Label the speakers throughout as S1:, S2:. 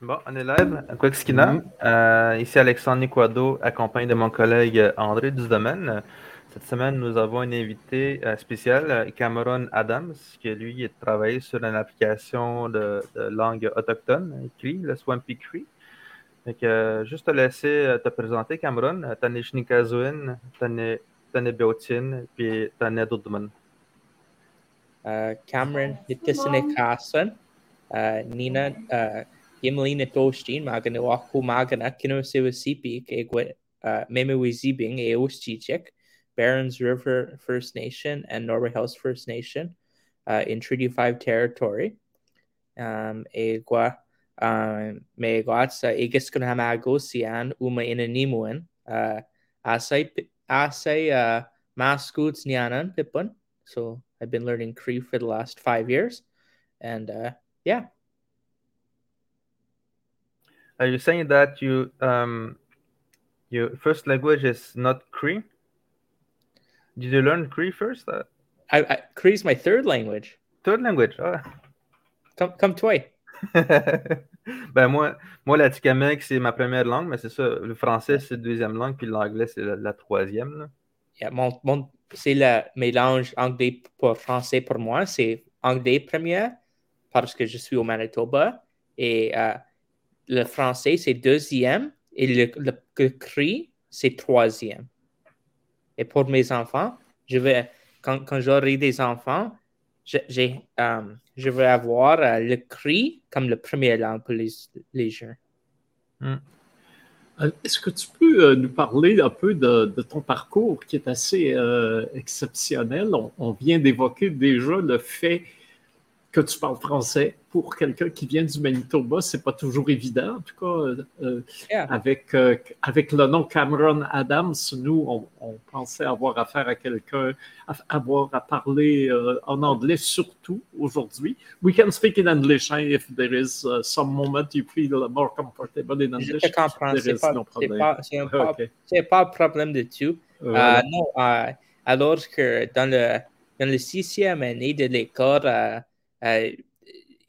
S1: Bon, on est live. Quackskina. Euh, ici Alexandre Niquado, accompagné de mon collègue André Dusdomaine. Cette semaine, nous avons un invité euh, spécial, Cameron Adams, qui lui travaille sur une application de, langue autochtone, le Swampy Cree. Donc, euh, juste te laisser euh, te présenter, Cameron. Tane Shnikazuin, Tane Beotin, puis Tane Dudman.
S2: Cameron Hitisine Nina Gimlín na dótíí me gan nó acu mágan a cin zibing é Barons River First Nation and Norway House First Nation uh, in Treaty 5 territory. Um, é gua mé gá igus gon ha agóí an uma ina nímuin uh, as uh, mascoots nianan pipun so I've been learning Cree for the last five years. And uh, yeah.
S1: Are you saying that you um, your first language is not Cree? Did you learn Cree first? Uh,
S2: I, I Cree is my third language.
S1: Third language. Ah.
S2: Come, come toi.
S1: ben moi, moi l'Atikamekw, c'est ma première langue, mais c'est ça. Le français, c'est la deuxième langue, puis l'anglais, c'est la, la, troisième. Là.
S2: Yeah, mon, mon, c'est le mélange anglais pour français pour moi. C'est anglais premier parce que je suis au Manitoba. Et euh, le français, c'est deuxième. Et le, le, Cree, c'est troisième. Et pour mes enfants, je vais, quand, quand j'aurai des enfants, je, euh, je vais avoir euh, le cri comme le premier langue pour les, les jeunes.
S3: Hmm. Euh, est-ce que tu peux nous parler un peu de, de ton parcours qui est assez exceptionnel? On, on vient d'évoquer déjà le fait que tu parles français pour quelqu'un qui vient du Manitoba, c'est pas toujours évident. En tout cas, euh, euh, avec, euh, avec le nom Cameron Adams, nous, on, pensait avoir affaire à quelqu'un, avoir à parler en anglais surtout aujourd'hui. We can speak in English hein, if there is uh, some moment you feel more comfortable in English.
S2: Je comprends, c'est pas, no pas, pas, un problème du tout. non, alors que dans le, dans le sixième année de l'école,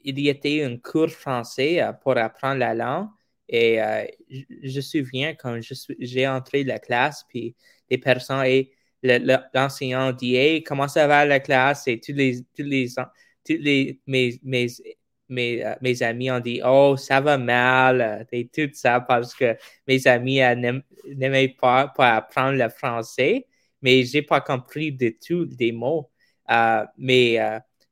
S2: il y était un cours français euh, pour apprendre la langue. Et euh, je, me souviens quand j'ai entré la classe, puis les personnes et l'enseignant dit Hey, comment ça va la classe? Et tous les, tous les, tous les mes, mes, mes, mes, amis ont dit Oh, ça va mal, et tout ça, parce que mes amis n'aimaient pas, pas apprendre le français, mais j'ai pas compris de tout des mots. mais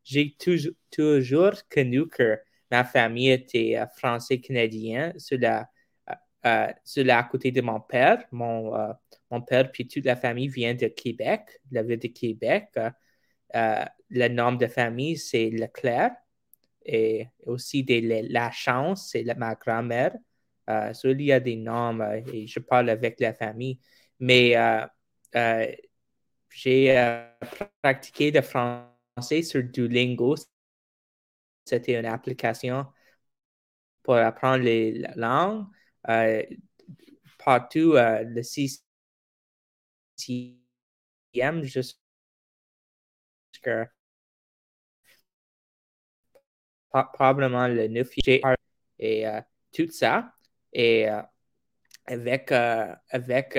S2: j'ai toujours, toujours connu que ma famille était euh, français-canadien, cela, euh, euh, cela à côté de mon père. Mon, euh, mon père puis toute la famille vient de Québec, la ville de Québec. le nom de famille, c'est Leclerc. Et aussi de la chance, c'est ma grand-mère. Euh, il y a des noms et je parle avec la famille. Mais j'ai pratiqué le français sur Duolingo. C'était une application pour apprendre les langues. Euh, partout, euh, le sixième jusqu'à probablement le 9 et euh, tout ça. Et euh, avec, euh, avec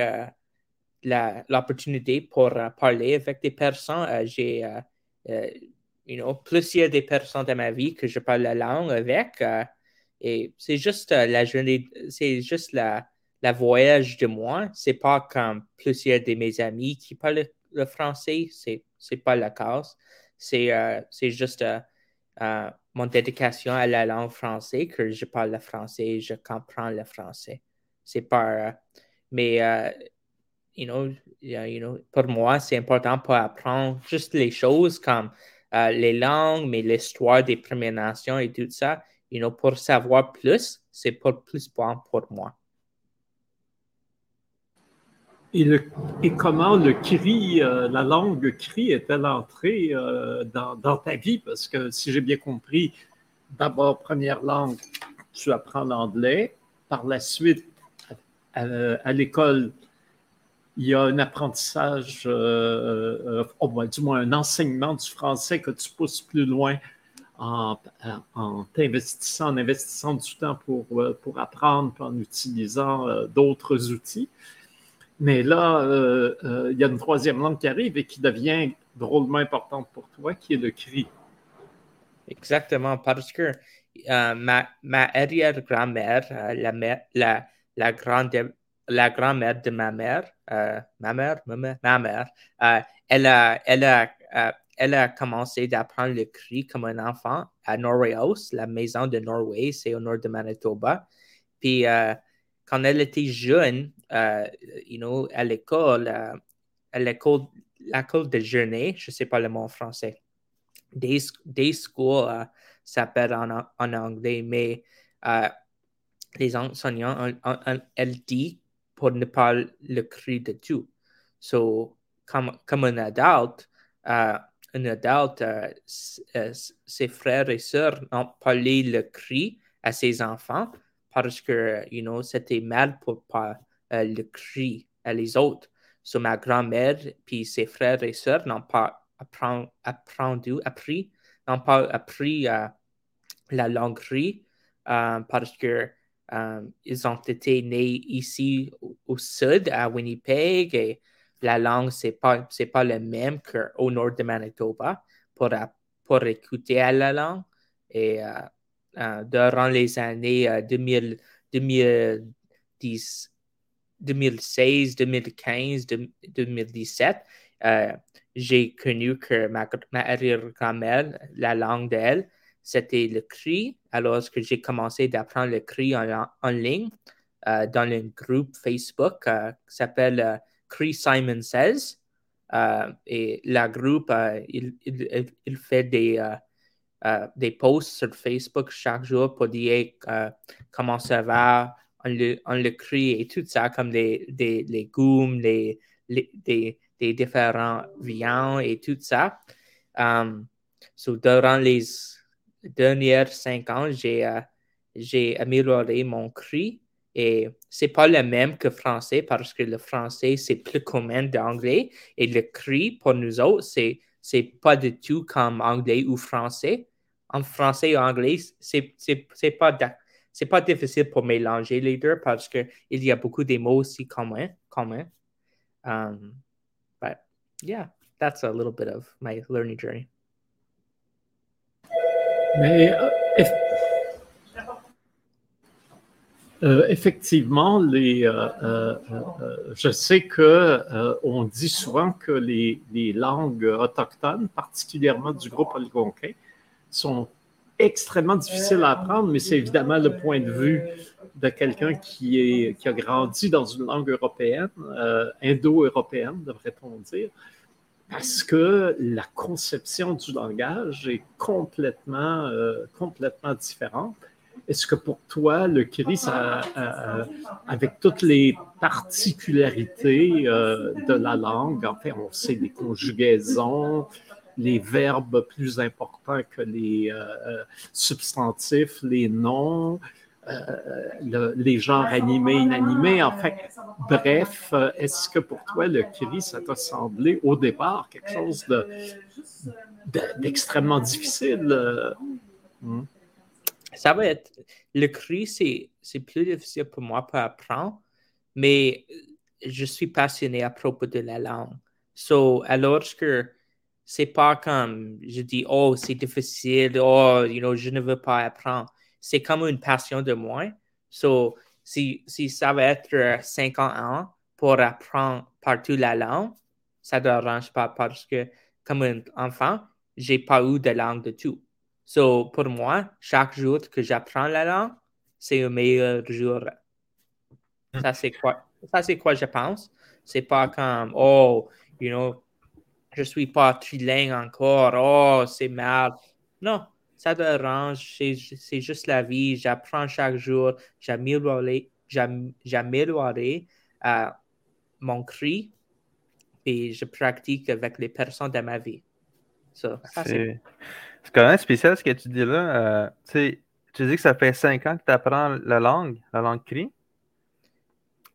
S2: l'opportunité pour parler avec des personnes, j'ai you know, plusieurs des personnes de ma vie que je parle la langue avec. Euh, et c'est juste euh, la journée, c'est juste la, la voyage de moi. C'est pas comme plusieurs de mes amis qui parlent le français. C'est, c'est pas le cas. C'est, c'est juste mon dédication à la langue française que je parle le français, je comprends le français. C'est pas. mais you know, you know, pour moi, c'est important pour apprendre juste les choses comme euh, les langues, mais l'histoire des Premières Nations et tout ça. You know, pour savoir plus, c'est pour plus bon pour moi.
S3: Et, comment le cri, euh, la langue cri est-elle entrée euh, dans, dans, ta vie? Parce que si j'ai bien compris, d'abord, première langue, tu apprends l'anglais. Par la suite, à l'école, il y a un apprentissage, euh, euh, du moins un enseignement du français que tu pousses plus loin en, en investissant, en investissant du temps pour, euh, pour apprendre, en utilisant euh, d'autres outils. Mais là, il y a une troisième langue qui arrive et qui devient drôlement importante pour toi, qui est le cri.
S2: Exactement, parce que ma, ma arrière-grand-mère, la, la, grande, la grand-mère de ma mère, ma mère, ma mère, ma mère elle a, elle a elle a commencé d'apprendre le cri comme un enfant à Norway House, la maison de Norway, c'est au nord de Manitoba. Puis euh, quand elle était jeune, euh, you know, à l'école, euh, à l'école, l'école de journée, je ne sais pas le mot français, day, day school s'appelle en, en, anglais, mais les enseignants, elle dit pour ne pas le cri de tout. So, comme, comme un adulte, un adulte, euh, euh, ses frères et sœurs ont parlé le cri à ses enfants parce que, you know, c'était mal pour pas euh, le cri à les autres. So, ma grand-mère puis ses frères et sœurs n'ont pas appris, n'ont pas appris la langue cri parce que ils ont été nés ici au, sud, à Winnipeg, et la langue, ce n'est pas, pas le même qu'au nord de Manitoba pour, pour écouter à la langue. Et euh, euh, durant les années 2000, 2010, 2016, 2015, 2017, j'ai connu que ma, ma arrière-grand-mère, la langue d'elle, c'était le cri. Alors que j'ai commencé d'apprendre le cri en, en ligne euh, dans un groupe Facebook qui s'appelle Chris Simon Says. Euh, et la groupe, euh, il, il, fait des, euh, des posts sur Facebook chaque jour pour dire comment ça va, on le, on le crie et tout ça, comme des, des légumes, les, des, des, différents viands et tout ça. Um, durant les dernières cinq ans, j'ai j'ai amélioré mon cri et c'est pas le même que français parce que le français, c'est plus commun d'anglais. Et le cri, pour nous autres, c'est, pas du tout comme anglais ou français. En français et anglais, c'est, c'est, pas, c'est pas difficile pour mélanger les deux parce qu'il y a beaucoup de mots aussi communs. communs. Um, but yeah, that's a little bit of my learning journey.
S3: Mais euh, Euh, effectivement, euh, je sais que on dit souvent que les, langues autochtones, particulièrement du groupe algonquin, sont extrêmement difficiles à apprendre, mais c'est évidemment le point de vue de quelqu'un qui, qui a grandi dans une langue européenne, indo-européenne, devrait-on dire, parce que la conception du langage est complètement, complètement différente. Est-ce que pour toi, le cri, avec toutes les particularités euh, de la langue, en fait, on sait les conjugaisons, les verbes plus importants que les euh, euh, substantifs, les noms, les genres animés, inanimés, en fait, bref, est-ce que pour toi, le cri, ça t'a semblé au départ quelque chose d'extrêmement difficile?
S2: Hmm? ça va être. Le cri, c'est plus difficile pour moi pour apprendre, mais je suis passionné à propos de la langue. So, alors que c'est pas comme je dis, oh, c'est difficile, oh, you know, je ne veux pas apprendre. C'est comme une passion de moi. So, si, si ça va être 50 ans pour apprendre partout la langue, ça ne dérange pas parce que, comme un enfant, j'ai pas eu de langue de tout. So, pour moi, chaque jour que j'apprends la langue, c'est un meilleur jour. Hmm. Ça, c'est quoi, ça, c'est quoi je pense. C'est pas comme, oh, you know, je suis pas trilingue encore, oh, c'est mal. Non, ça dérange, c'est juste la vie. J'apprends chaque jour, j'améliore euh, mon cri et je pratique avec les personnes de ma vie. So, c'est
S1: c'est quand même spécial ce que tu dis là. Euh, tu dis que ça fait cinq ans que tu apprends la langue, la langue cri.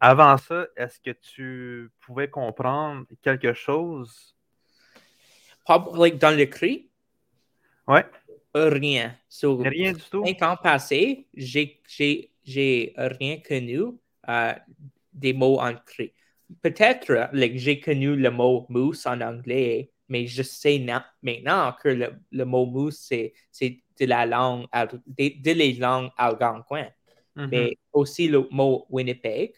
S1: Avant ça, est-ce que tu pouvais comprendre quelque chose?
S2: Like dans le cri?
S1: Ouais.
S2: Rien.
S1: rien du tout?
S2: Cinq ans passés, j'ai rien connu euh, des mots en cri. Peut-être like, j'ai connu le mot mousse en anglais, mais je sais maintenant que le, le mot mousse, c'est de la langue, de, de les langues algonquines. Mm-hmm. Mais aussi le mot Winnipeg,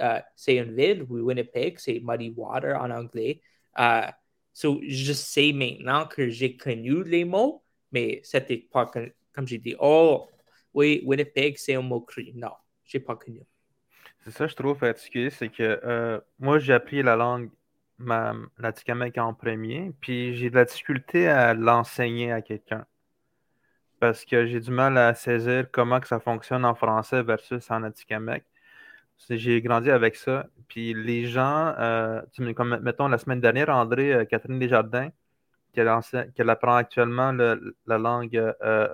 S2: euh, c'est une ville, Winnipeg, c'est Muddy Water en anglais. Uh, so, je sais maintenant que j'ai connu les mots, mais c'était pas comme j'ai dit, oh, oui, Winnipeg, c'est un mot cri. Non, j'ai pas connu.
S1: C'est ça, je trouve particulier, c'est que euh, moi, j'ai appris la langue, ma, la en premier, puis j'ai de la difficulté à l'enseigner à quelqu'un. Parce que j'ai du mal à saisir comment que ça fonctionne en français versus en Atikamek. J'ai grandi avec ça. Puis les gens, euh, comme mettons la semaine dernière, André, euh, Catherine Desjardins, qu'elle apprend actuellement la langue euh,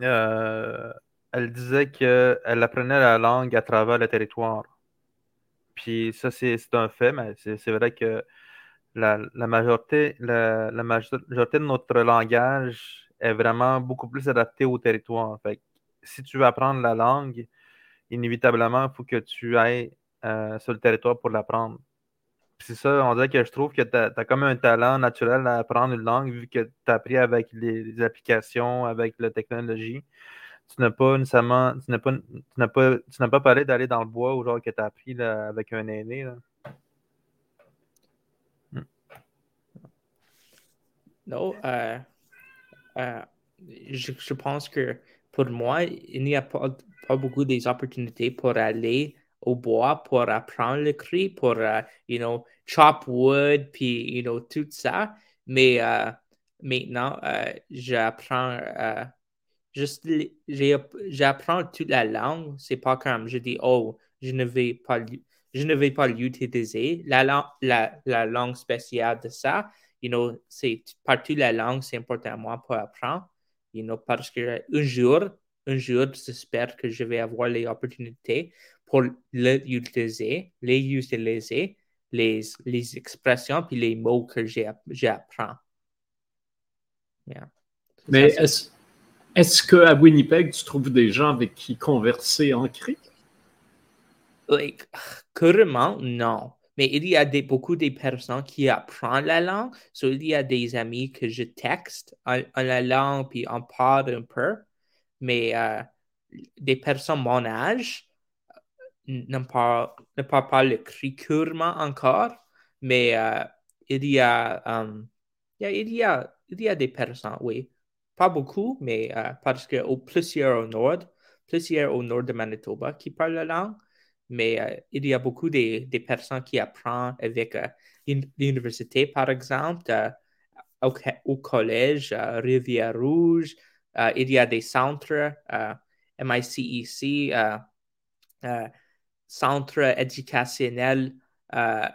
S1: euh, elle disait qu'elle apprenait la langue à travers le territoire. Puis ça, c'est un fait, mais c'est vrai que la, majorité, de notre langage est vraiment beaucoup plus adapté au territoire. Si tu veux apprendre la langue, inévitablement, il faut que tu ailles euh, sur le territoire pour l'apprendre. C'est ça, on dirait que je trouve que tu as, comme un talent naturel à apprendre une langue vu que tu as appris avec les, applications, avec la technologie. Tu n'as pas nécessairement, tu n'as pas, pas, tu n'as pas parlé d'aller dans le bois ou genre que tu as appris avec un aîné.
S2: Hmm. Non, euh, euh, je, pense que pour moi, il n'y a pas, pas beaucoup des opportunités pour aller au bois pour apprendre le cri, pour, uh, you know, chop wood, puis, you know, tout ça. Mais uh, maintenant, uh, j'apprends juste, j'apprends toute la langue. C'est pas comme je dis, oh, je ne vais pas, je ne vais pas l'utiliser. La, la, la langue spéciale de ça, you know, c'est partout la langue, c'est important à moi pour apprendre, you know, parce que un jour, un jour, j'espère que je vais avoir les opportunités pour l'utiliser, les utiliser, les, les expressions puis les mots que j'apprends.
S3: Mais est-ce est qu'à Winnipeg, tu trouves des gens avec qui converser en cri?
S2: Like, non. Mais il y a des, beaucoup de personnes qui apprennent la langue. So, il y a des amis que je texte en, la langue, puis on parle un peu. Mais euh, des personnes mon âge, ne parle, ne parle pas le cri encore, mais euh, il, y a, um, il, y a, il y a des personnes, oui. Pas beaucoup, mais uh, parce que au plusieurs au nord, plusieurs au nord de Manitoba qui parlent la langue, mais uh, il y a beaucoup de, de personnes qui apprennent avec l'université, par exemple, au, au, collège, Rivière-Rouge, il y a des centres, MICEC, Centre éducationnel euh,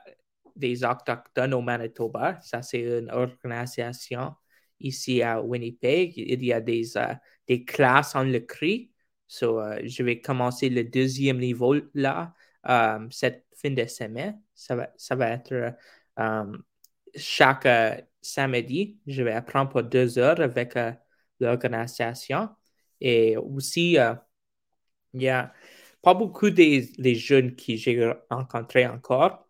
S2: des Autochtones au Manitoba. Ça, c'est une organisation ici à Winnipeg. Il y a des, euh, des classes en le cri. So, euh, je vais commencer le deuxième niveau là, cette fin de semaine. Ça va, ça va être chaque samedi. Je vais apprendre pour deux heures avec l'organisation. Et aussi, il y a pas beaucoup des, jeunes qui j'ai rencontrés encore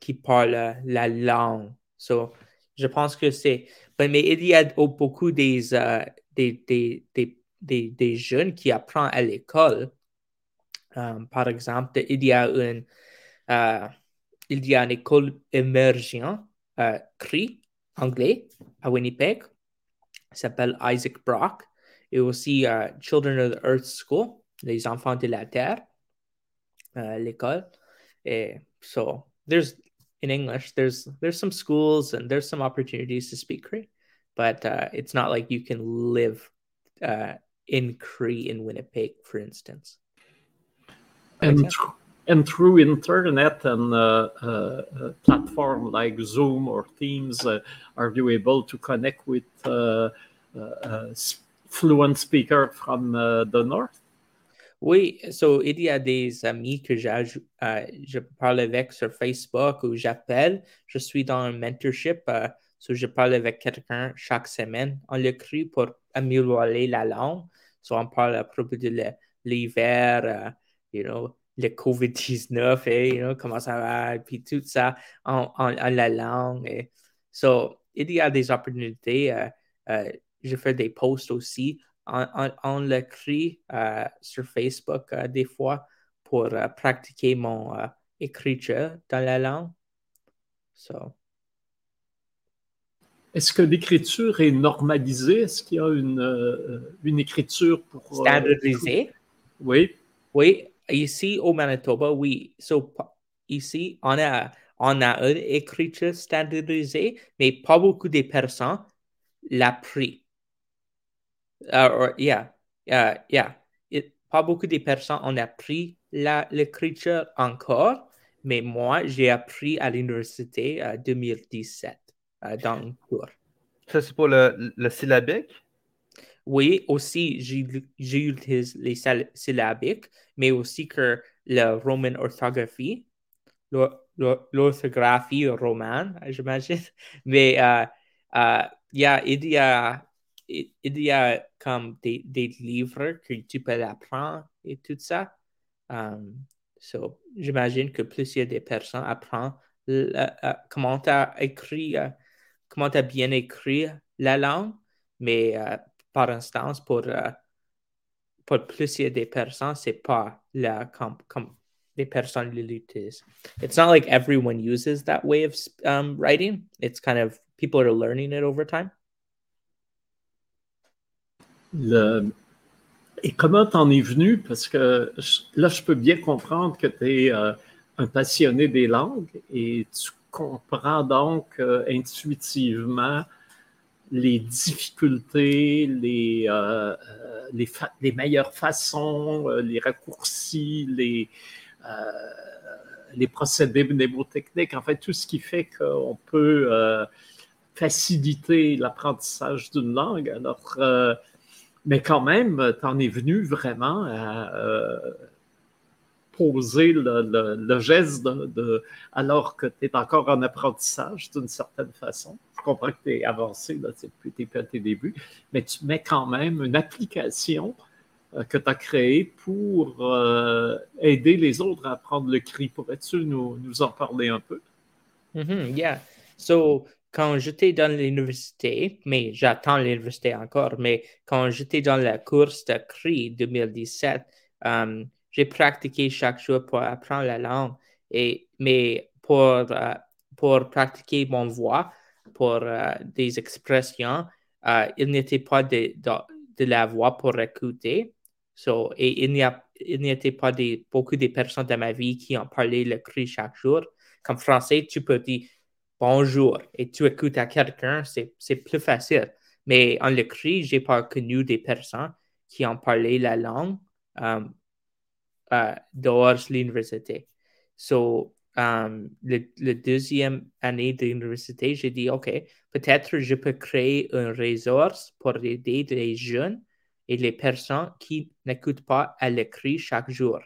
S2: qui parlent la langue. So, je pense que c'est. Mais il y a beaucoup des, euh, des, des, des, jeunes qui apprennent à l'école. Um, par exemple, il y a une, il y a une école émergente, uh, CRI, anglais, à Winnipeg. s'appelle Isaac Brock. Et aussi uh, Children of the Earth School les enfants de la terre, uh, l'école. Et so there's in English, there's there's some schools and there's some opportunities to speak Cree, but uh, it's not like you can live uh, in Cree in Winnipeg, for instance.
S3: And, and through internet and uh, uh, platform like Zoom or Teams, uh, are you able to connect with uh, uh, fluent speaker from the north?
S2: Oui, so, il y a des amis que euh, je parle avec sur Facebook ou j'appelle. Je suis dans un mentorship euh, So, je parle avec quelqu'un chaque semaine. On l'écrit pour améliorer la langue. So, on parle à propos de l'hiver, euh, you know, le COVID-19, et, you know, comment ça va, puis tout ça en, en, la langue. Et, so, il y a des opportunités. Euh, euh, je fais des posts aussi. On, on, on l'écrit sur Facebook des fois pour pratiquer mon écriture dans la langue. So.
S3: Est-ce que l'écriture est normalisée? Est-ce qu'il y a une, euh, une écriture pour...
S2: Euh, Standardisée?
S3: oui.
S2: Oui, ici au Manitoba, oui. So, ici, on a, on a une écriture standardisée, mais pas beaucoup de personnes pris. Uh, yeah, uh, yeah. pas beaucoup de personnes ont appris l'écriture encore, mais moi, j'ai appris à l'université en 2017 dans le cours.
S1: Ça, c'est pour le, le, syllabique?
S2: Oui, aussi, j'utilise les syllabiques, mais aussi que la roman orthographie, l'orthographie romane, j'imagine. Mais uh, uh, yeah, il, y a, il y a comme des, des livres que tu peux apprendre et tout ça. Um, So, j'imagine que plus il y a des personnes apprennent comment tu as écrit, euh, comment as bien écrit la langue, mais euh, par instance, pour, euh, pour plus il y a des personnes, c'est pas la, comme, comme des personnes l'utilisent. It's not like everyone uses that way of um, writing. It's kind of people are learning it over time.
S3: Et comment t'en es venu? Parce que là, je peux bien comprendre que tu es euh, un passionné des langues et tu comprends donc euh, intuitivement les difficultés, les, euh, les, meilleures façons, les raccourcis, les, les procédés mnémotechniques, en fait, tout ce qui fait qu'on peut faciliter l'apprentissage d'une langue. Alors, mais quand même, tu en es venu vraiment à euh, poser le, geste de, alors que tu es encore en apprentissage d'une certaine façon. Je comprends que tu es avancé, là, à tes débuts, mais tu mets quand même une application euh, que tu as créée pour euh, aider les autres à apprendre le cri. Pourrais-tu nous, nous en parler un peu?
S2: Mm-hmm, yeah. So, quand j'étais dans l'université, mais j'attends l'université encore, mais quand j'étais dans la course de CRI 2017, um, j'ai pratiqué chaque jour pour apprendre la langue. Et, mais pour, uh, pour pratiquer mon voix, pour uh, des expressions, il n'était pas de, de, la voix pour écouter. So, et il n'y a pas beaucoup de personnes dans ma vie qui ont parlé le cri chaque jour. Comme français, tu peux dire bonjour et tu écoutes à quelqu'un, c'est plus facile. Mais en l'écrit, je n'ai pas connu des personnes qui ont parlé la langue um, de l'université. So, um, le, deuxième année de l'université, j'ai dit, OK, peut-être je peux créer une ressource pour aider les jeunes et les personnes qui n'écoutent pas à l'écrit chaque jour.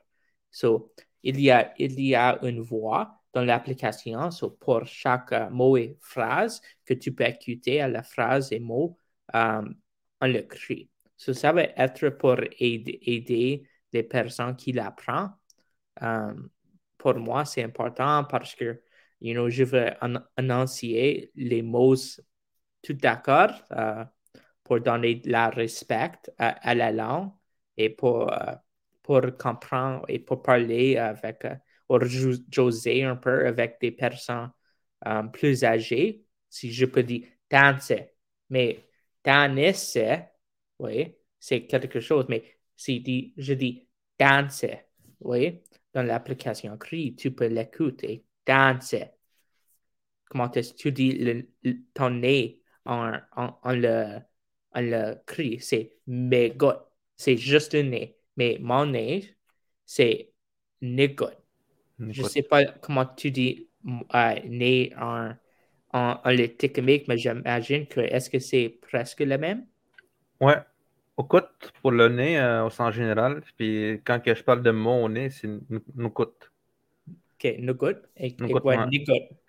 S2: So, il y a, il y a une voix dans l'application pour chaque euh, mot et phrase que tu peux écouter à la phrase et mot euh, en l'écrit. ça va être pour aider, les personnes qui l'apprennent. Euh, pour moi, c'est important parce que you know, je veux annoncer les mots tout d'accord pour donner la respect à, la langue et pour, pour comprendre et pour parler avec José un peu avec des personnes euh, plus âgées, si je peux dire danser. Mais danser, oui, c'est quelque chose, mais si je dis danser, oui, dans l'application CRI, tu peux l'écouter, danser. Comment est-ce que tu dis le, ton nez en, en, le, en le cri? C'est mégot. C'est juste un nez. Mais mon nez, c'est négot. Je ne sais pas comment tu dis euh, né en, en, en technique, mais j'imagine que est-ce que c'est presque le même?
S1: Ouais. Okut pour le nez euh, au sens général. Puis quand que je parle de mon nez, c'est Nukut.
S2: OK, Nukut. Et, et quoi,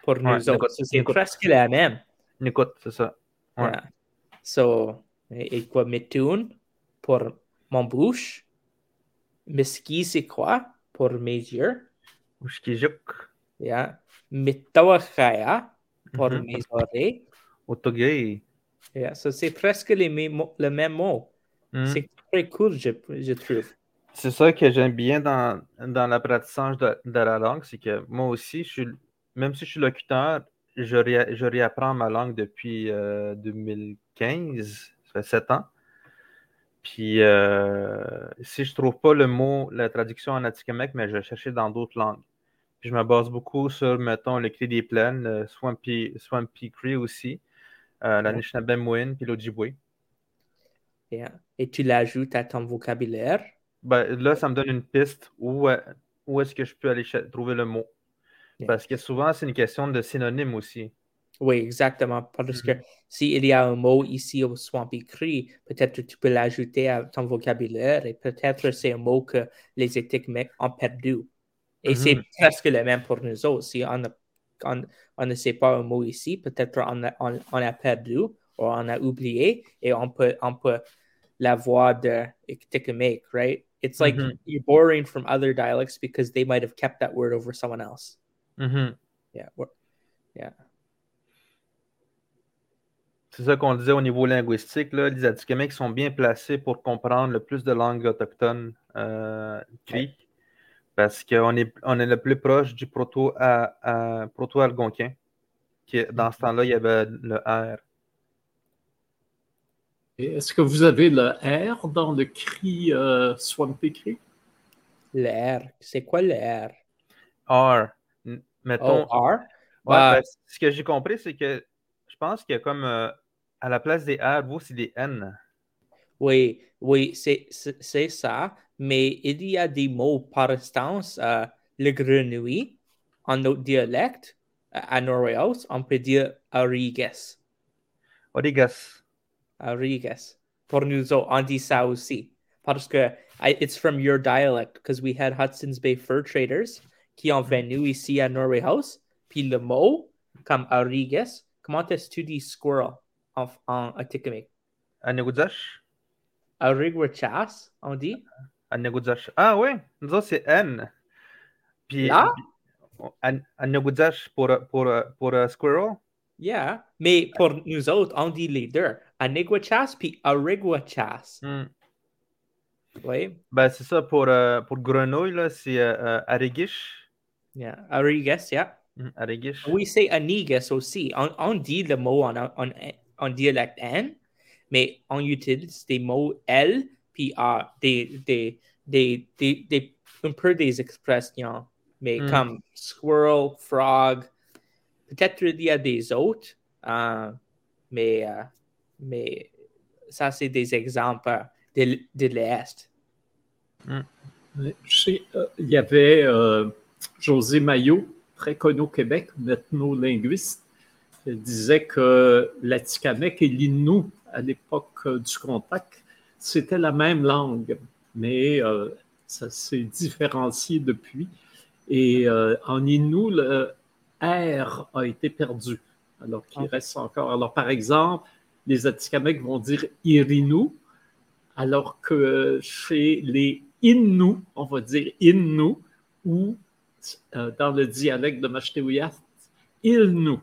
S2: pour nous autres? C'est presque la même.
S1: Écoute, c'est ça. Ouais.
S2: So, et quoi, mitoun pour mon bouche? Miski, c'est quoi pour mes yeux?
S1: Ushkijuk.
S2: Yeah. Mitawakaya pour mm -hmm. mes oreilles.
S1: Otogei.
S2: Yeah, so c'est presque les le même mot. Mm. C'est très cool, je, je trouve.
S1: C'est ça que j'aime bien dans, dans l'apprentissage de, de, la langue, c'est que moi aussi, je suis, même si je suis locuteur, je, ré, je réapprends ma langue depuis euh, 2015, ça fait sept ans. Puis euh, si je trouve pas le mot, la traduction en Atikamek, mais je vais chercher dans d'autres langues. Puis je me base beaucoup sur, mettons, le cri des plaines, le Swampy, Swampy Cree aussi, euh, la Nishnabemouin, puis l'Ojibwe.
S2: Yeah. Et tu l'ajoutes à ton vocabulaire?
S1: Ben, là, ça me donne une piste où, où est-ce que je peux aller trouver le mot. Yeah. Parce que souvent, c'est une question de synonyme aussi.
S2: Oui, exactement. Parce que s'il y a un mot ici au Swampy Cree, peut-être tu peux l'ajouter à ton vocabulaire et peut-être c'est un mot que les éthiques ont perdu. Et mm -hmm. c'est presque le même pour nous autres. Si on, a, on, on, ne sait pas un mot ici, peut-être on, on, on, a perdu ou on a oublié et on peut, on peut l'avoir de Tikimake, right? It's like mm -hmm. you're borrowing from other dialects because they might have kept that word over someone else.
S1: Mm -hmm.
S2: Yeah. Yeah.
S1: C'est ça qu'on disait au niveau linguistique. Là, les Atikamekw sont bien placés pour comprendre le plus de langues autochtones euh. Parce qu'on est, on est le plus proche du proto-algonquin. Proto qui, dans ce temps-là, il y avait le R.
S3: Est-ce que vous avez le R dans le cri euh, Swampy Cri?
S2: Le R. C'est quoi le R?
S1: R. Mettons.
S2: Oh, R?
S1: Ouais, uh, ben, ce que j'ai compris, c'est que je pense qu'il y a comme euh, à la place des R, vous, c'est des N.
S2: Oui, oui, c'est ça. Mais il y a des mots, par instance, euh, le grenouille, en notre dialecte, à Norway on peut dire Ariges.
S1: Ariges.
S2: Ariges. Pour nous autres, on dit ça aussi. Parce que I, it's from your dialect, because we had Hudson's Bay fur traders qui ont mm-hmm. venu ici à Norway House. Puis le mot, comme Ariges, comment est-ce que tu dis squirrel en, en Atikamekw?
S1: Anegudzash?
S2: Arigwachas, on dit?
S1: Anegudzash. Ah oui, nous autres, c'est N. Puis,
S2: Là?
S1: Anegudzash pour, pour, pour uh, squirrel?
S2: Yeah, mais pour nous autres, on dit les deux. Anegwachas puis Arigwachas.
S1: Mm.
S2: Oui.
S1: Ben, c'est ça, pour, uh, pour grenouille, là, c'est uh, Arigish.
S2: Yeah, Arigish, yeah.
S1: Mm, Arigish.
S2: Oui, c'est Anigas aussi. On, on, dit le mot en, en, en dialecte N, mais on utilise des mots L, uh, des, des, des, des, des, un peu des expressions, mais mm. comme squirrel, frog. Peut-être il y a des autres, uh, mais, uh, mais ça, c'est des exemples de, de l'Est.
S3: Mm. il y avait euh, José Maillot, très connu au Québec, ethno-linguiste, disait que l'Atikamek et l'Innu, à l'époque du contact, c'était la même langue, mais euh, ça s'est différencié depuis. Et euh, en Innu, le R a été perdu, alors qu'il okay. reste encore. Alors, par exemple, les Atikamekw vont dire Irinu, alors que chez les Innu, on va dire Innu, ou euh, dans le dialecte de Mashtewiyat, Ilnu.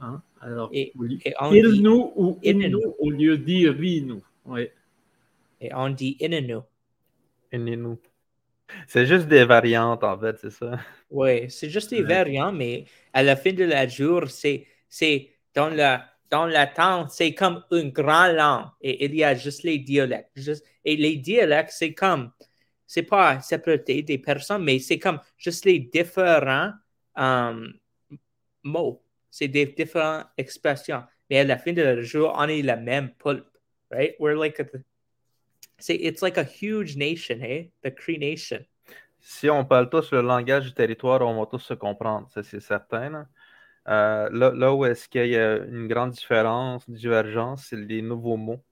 S3: Hein? Alors,
S2: et, et
S3: ou Innu au lieu d'Irinu. Oui.
S2: Et on dit Innu.
S1: Innu. C'est juste des variantes, en fait, c'est ça.
S2: Oui, c'est juste des ouais. variantes, mais à la fin de la jour, c'est dans la, dans la temps, c'est comme une grande langue et il y a juste les dialectes. Juste, et les dialectes, c'est comme, c'est pas séparer des personnes, mais c'est comme juste les différents um, mots c'est des différentes expressions. Mais à la fin de la jour, on est la même pulpe, right? We're like a, c'est, it's like a huge nation, hey? The Cree Nation.
S1: Si on parle tous le langage du territoire, on va tous se comprendre, ça c'est certain. Euh, là, là, où est-ce qu'il y a une grande différence, divergence, c'est les nouveaux mots.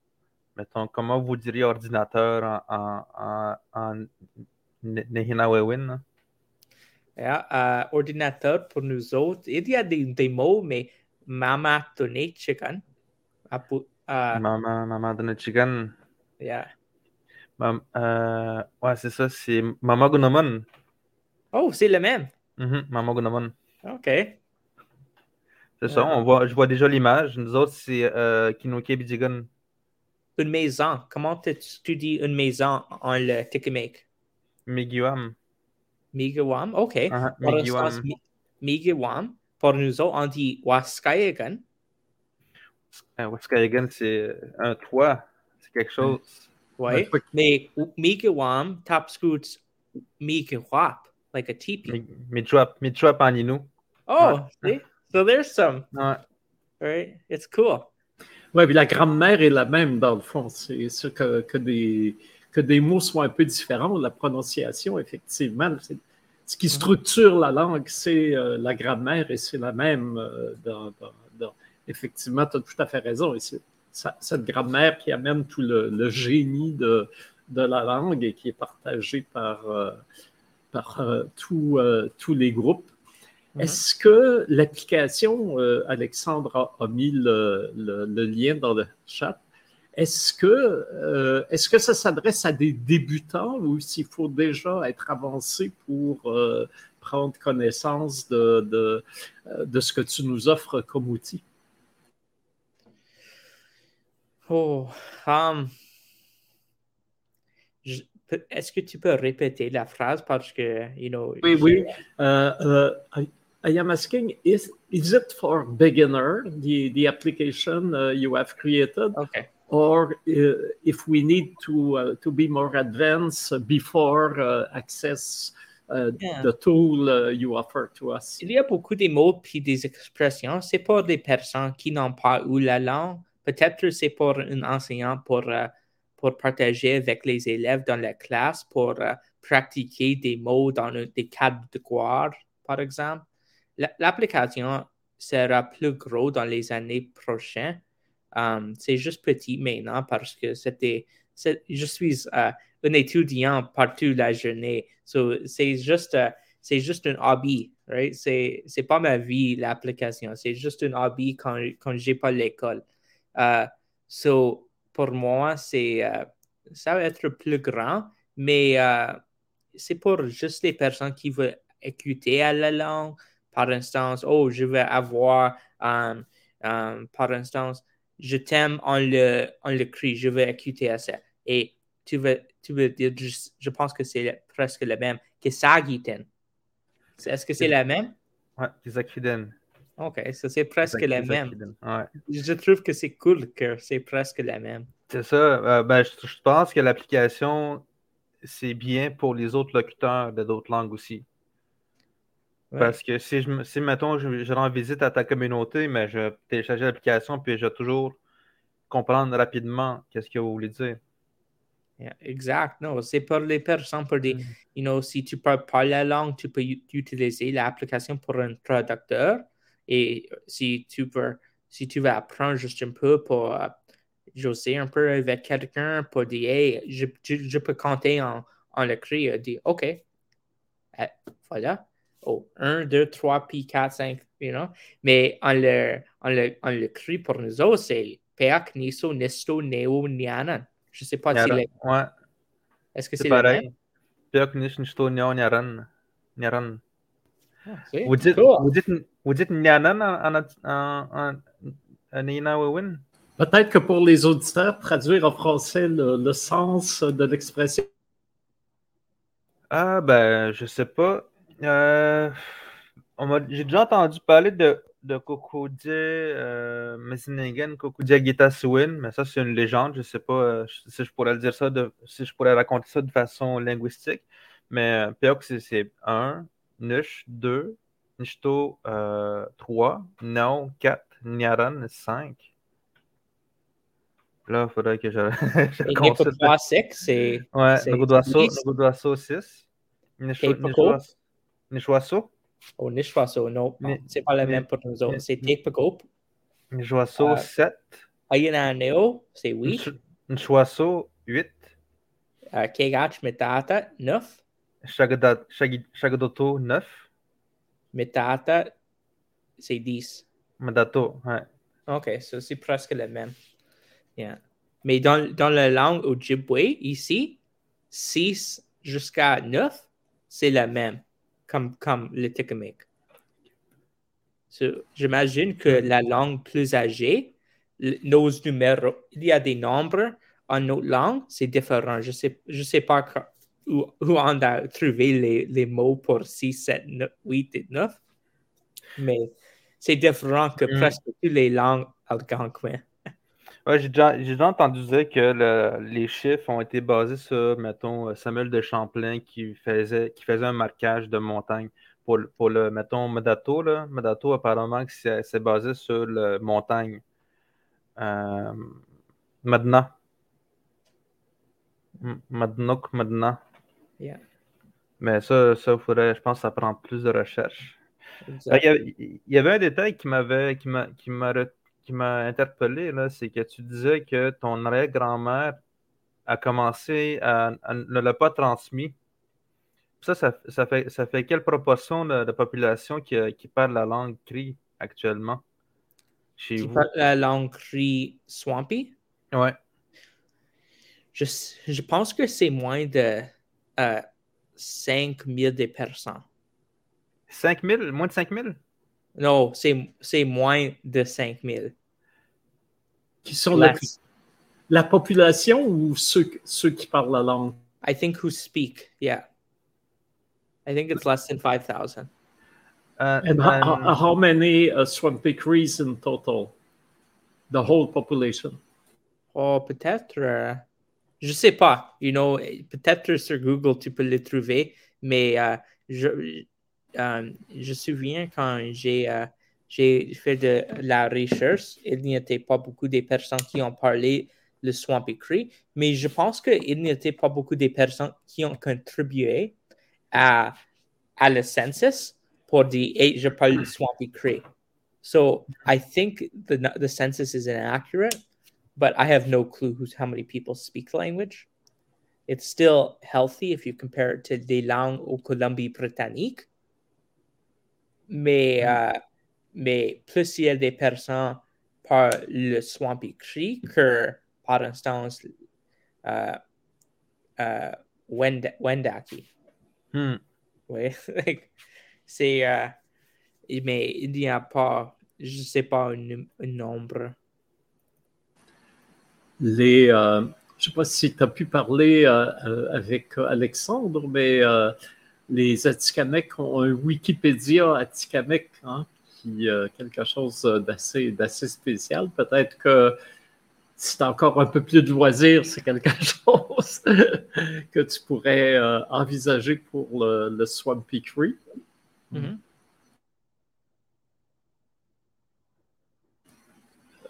S1: Mettons, comment vous diriez ordinateur en, en, en, en
S2: Yeah, uh, ordinateur pour nous autres, il y a des, des mots, mais Mama Donate Chicken.
S1: Uh, Mama, Chicken.
S2: Yeah.
S1: Euh, ouais, c'est ça, c'est Mama Gunaman.
S2: Oh, c'est le même.
S1: Mm -hmm.
S2: OK.
S1: C'est ça, on voit, je vois déjà l'image. Nous autres, c'est euh, Kinoke Bidigan.
S2: Une maison. Comment tu dis une maison en le Tikimake?
S1: Migiwam.
S2: Migiwam, OK. Uh
S1: -huh, Migiwam.
S2: Migiwam. Pour nous autres, on dit Waskayagan.
S1: Waskayagan, c'est un toit. C'est quelque chose.
S2: Oui. Mais Migiwam, Top Scoots, Migiwap, like a teepee.
S1: Michwap, Michwap en Inou.
S2: Oh, see? So there's some.
S1: Ouais.
S2: Right? It's cool.
S3: Oui, puis la grammaire est la même dans le fond. C'est sûr que, que, des, que des mots soient un peu différents. La prononciation, effectivement, ce qui structure la langue, c'est euh, la grammaire et c'est la même. Euh, dans, dans, effectivement, tu as tout à fait raison. Et cette grammaire qui amène tout le, le génie de, de, la langue et qui est partagé par, euh, par tous les groupes. Mhm. Est-ce que l'application, euh, Alexandre a, mis le, lien dans le chat, est-ce que, euh, ça s'adresse à des débutants ou s'il faut déjà être avancé pour euh, prendre connaissance de, de, de, ce que tu nous offres comme outil?
S2: Oh, um, est-ce que tu peux répéter la phrase parce que, you know.
S3: Oui, oui. I am asking, is, is it for beginner, the, the application uh, you have created?
S2: Okay.
S3: Or uh, if we need to, uh, to be more advanced before uh, access uh, yeah. the tool uh, you offer to us?
S2: Il y a beaucoup de mots puis des expressions. C'est pour des personnes qui n'ont pas eu la langue. Peut-être c'est pour un enseignant pour, pour partager avec les élèves dans la classe, pour pratiquer des mots dans le, des cadres de cours, par exemple l'application sera plus gros dans les années prochaines. Um, c'est juste petit maintenant parce que c'était, je suis uh, un étudiant partout la journée. So, c'est juste, c'est juste un hobby, right? C'est, c'est pas ma vie, l'application. C'est juste un hobby quand, quand j'ai pas l'école. Uh, so, pour moi, c'est, uh, ça va être plus grand, mais uh, c'est pour juste les personnes qui veulent écouter à la langue, par instance, oh, je vais avoir, um, um, par instance, je t'aime, on le, on le crie, je vais écouter à ça. Et tu veux, tu veux dire, je, pense que c'est presque le même que Sagiten. Est-ce que c'est la même?
S1: Oui, Zakiden.
S2: OK, ça c'est presque la même. Je trouve que c'est cool que c'est presque la même.
S1: C'est ça. Euh, ben, je, je, pense que l'application, c'est bien pour les autres locuteurs de d'autres langues aussi. Parce que si, je, si mettons, je, je, rends visite à ta communauté, mais je télécharge l'application, puis je vais toujours comprendre rapidement qu'est-ce que vous voulez dire.
S2: exact. Non, c'est pour les personnes, pour des, mm. you know, si tu parles pas la langue, tu peux utiliser l'application pour un traducteur. Et si tu veux, si tu apprendre juste un peu pour uh, jouer un peu avec quelqu'un, pour dire, hey, je, je, peux compter en, en l'écrit, dire, OK, eh, voilà oh, 1, 2, 3, puis 4, 5, you know? Mais on le, on le, on le crie pour nous autres, c'est Peak, Niso, Nesto, Neo, Nianan. Je ne sais pas
S1: si les... Ouais.
S2: Est-ce que c'est pareil?
S1: Peak, Niso, Neo, Niaran. Niaran.
S2: Ah, vous, dites, cool.
S1: vous, dites, vous dites Nianan en, en, en?
S3: Peut-être que pour les auditeurs, traduire en français le, le sens de l'expression.
S1: Ah, ben, je sais pas. Euh, j'ai déjà entendu parler de, de Kokodje euh, Messingen, Gita Suin, mais ça, c'est une légende. Je ne sais pas euh, si je pourrais dire ça, de, si je pourrais raconter ça de façon linguistique. Mais euh, c'est 1, Nish 2, Nishto 3, Nao 4, Nyaran 5. Là, il faudrait que je. je
S2: Et Neko 3, 6, c'est.
S1: Ouais, Nogodoaso 6.
S2: Nisho,
S1: Nishwaso?
S2: Oh, Nishwaso, non. C'est pas le même pour nous autres. C'est Tekpagop.
S1: Nishwaso, euh, 7.
S2: Ayananeo, c'est 8.
S1: Nishwaso, 8.
S2: Euh, Kegach Metata, 9.
S1: Shagadoto, 9.
S2: Metata, c'est 10.
S1: Madato, ouais.
S2: OK, c'est presque le même. Yeah. Mais dans, dans la langue Ojibwe, ici, 6 jusqu'à 9, c'est la même, comme, comme le Tikamek. J'imagine que la langue plus âgée, nos numéros, il y a des nombres en notre langue, c'est différent. Je ne sais, je sais pas où, où, on a trouvé les, les mots pour 6, 7, 9, 8 et 9, mais c'est différent que mm. presque toutes les langues algonquines.
S1: Ouais, j'ai déjà, déjà, entendu dire que les chiffres ont été basés sur, mettons, Samuel de Champlain qui faisait, qui faisait un marquage de montagne. Pour, pour le, mettons, Medato, là, Medato, apparemment, c'est basé sur la montagne. Euh, Madna. Madnouk, Madna. Mais ça, ça faudrait, je pense que ça prend plus de recherche. Il y, avait, un détail qui m'avait qui m'a qui m'a interpellé, c'est que tu disais que ton arrière-grand-mère a commencé à, ne l'a pas transmis. Ça, ça, fait, ça fait quelle proportion de, de population qui, qui, parle la langue cri actuellement?
S2: Chez qui parle la langue cri swampy?
S1: Ouais.
S2: Je, je pense que c'est moins de euh, 5000 des personnes.
S1: 5 000? Moins de 5 000?
S2: Non, c'est moins de 5 000.
S3: Qui sont la, la, population ou ceux, ceux qui parlent la langue?
S2: I think who speak, yeah. I think it's less than 5,000.
S3: Uh, and how, how, how many uh, Swampy Crees in total? The whole population?
S2: Oh, peut-être. Euh, je sais pas. You know, peut-être sur Google tu peux le trouver, mais uh, je, euh, je me souviens quand j'ai euh, j'ai fait de la recherche, il n'y était pas beaucoup de personnes qui ont parlé le Swampy Cree, mais je pense qu'il n'y était pas beaucoup de personnes qui ont contribué à, à le census pour dire hey, je parle le Swampy Cree. So I think the, the census is inaccurate, but I have no clue who's, how many people speak the language. It's still healthy if you compare it to the langues au Colombie-Britannique mais, mm. euh, mais plus il y a des personnes par le Swampy Creek que, par instance, euh, euh, Wend Wendaki.
S1: Hmm.
S2: Oui, c'est. Euh, mais il n'y a pas, je ne sais pas, un, un nombre.
S3: Les. Euh, je ne sais pas si tu as pu parler euh, avec Alexandre, mais les Atikamekw ont un Wikipédia Atikamekw, hein, qui est quelque chose d'assez, spécial. Peut-être que si tu as encore un peu plus de loisirs, c'est quelque chose que tu pourrais euh, envisager pour le, Swampy Cree. Mm-hmm.